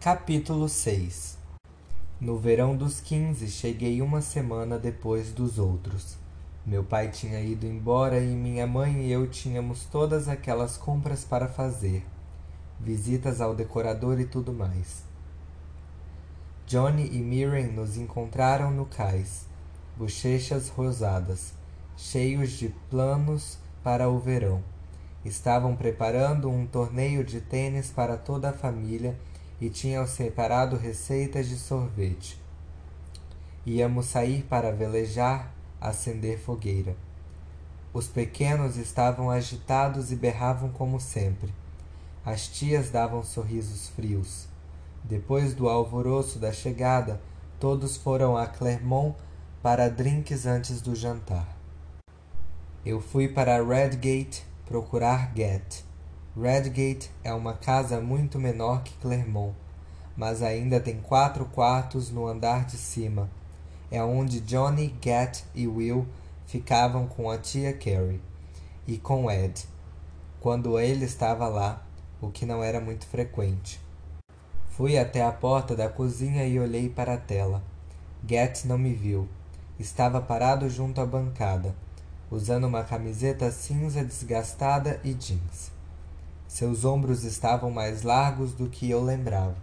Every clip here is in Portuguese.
Capítulo 6 No verão dos quinze, cheguei uma semana depois dos outros. Meu pai tinha ido embora e minha mãe e eu tínhamos todas aquelas compras para fazer, visitas ao decorador e tudo mais. Johnny e Miriam nos encontraram no cais, bochechas rosadas, cheios de planos para o verão. Estavam preparando um torneio de tênis para toda a família e tinham separado receitas de sorvete. Íamos sair para velejar, acender fogueira. Os pequenos estavam agitados e berravam como sempre. As tias davam sorrisos frios. Depois do alvoroço da chegada, todos foram a Clermont para drinks antes do jantar. Eu fui para Redgate procurar Get. Redgate é uma casa muito menor que Clermont, mas ainda tem quatro quartos no andar de cima. É onde Johnny, Get e Will ficavam com a tia Carrie e com Ed, quando ele estava lá, o que não era muito frequente. Fui até a porta da cozinha e olhei para a tela. Get não me viu. Estava parado junto à bancada, usando uma camiseta cinza desgastada e jeans. Seus ombros estavam mais largos do que eu lembrava.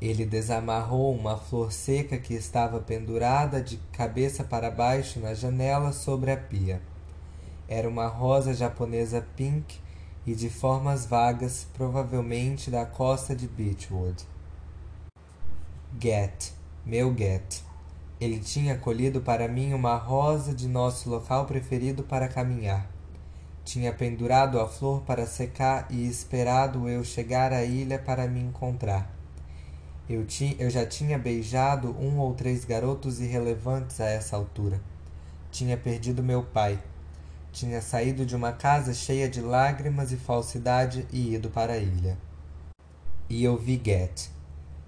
Ele desamarrou uma flor seca que estava pendurada de cabeça para baixo na janela sobre a pia. Era uma rosa japonesa pink e de formas vagas, provavelmente da costa de Beechwood. Get, meu Get. Ele tinha colhido para mim uma rosa de nosso local preferido para caminhar. Tinha pendurado a flor para secar e esperado eu chegar à ilha para me encontrar. Eu, ti, eu já tinha beijado um ou três garotos irrelevantes a essa altura. Tinha perdido meu pai. Tinha saído de uma casa cheia de lágrimas e falsidade e ido para a ilha. E eu vi Get.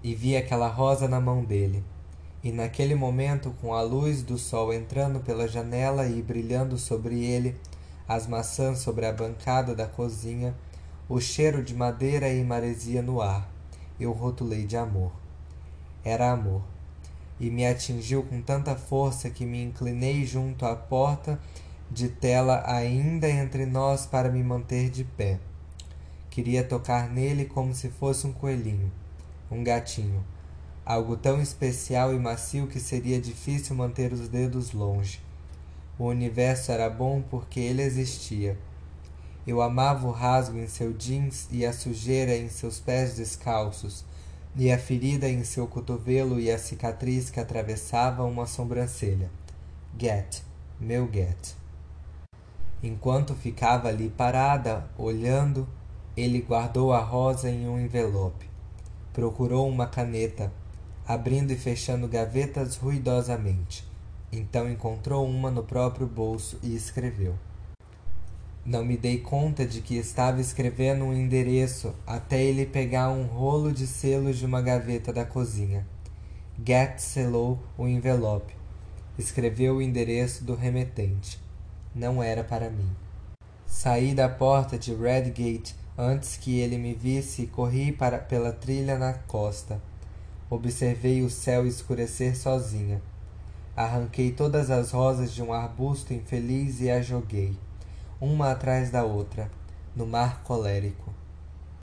E vi aquela rosa na mão dele. E naquele momento, com a luz do sol entrando pela janela e brilhando sobre ele, as maçãs sobre a bancada da cozinha, o cheiro de madeira e maresia no ar. Eu rotulei de amor. Era amor. E me atingiu com tanta força que me inclinei junto à porta de tela ainda entre nós para me manter de pé. Queria tocar nele como se fosse um coelhinho, um gatinho, algo tão especial e macio que seria difícil manter os dedos longe. O universo era bom porque ele existia. Eu amava o rasgo em seu jeans e a sujeira em seus pés descalços, e a ferida em seu cotovelo e a cicatriz que atravessava uma sobrancelha. Get, meu Get. Enquanto ficava ali parada, olhando, ele guardou a rosa em um envelope. Procurou uma caneta, abrindo e fechando gavetas ruidosamente. Então encontrou uma no próprio bolso e escreveu. Não me dei conta de que estava escrevendo um endereço até ele pegar um rolo de selos de uma gaveta da cozinha. Get selou o envelope. Escreveu o endereço do remetente. Não era para mim. Saí da porta de Redgate antes que ele me visse e corri para, pela trilha na costa. Observei o céu escurecer sozinha. Arranquei todas as rosas de um arbusto infeliz e as joguei, uma atrás da outra, no mar colérico.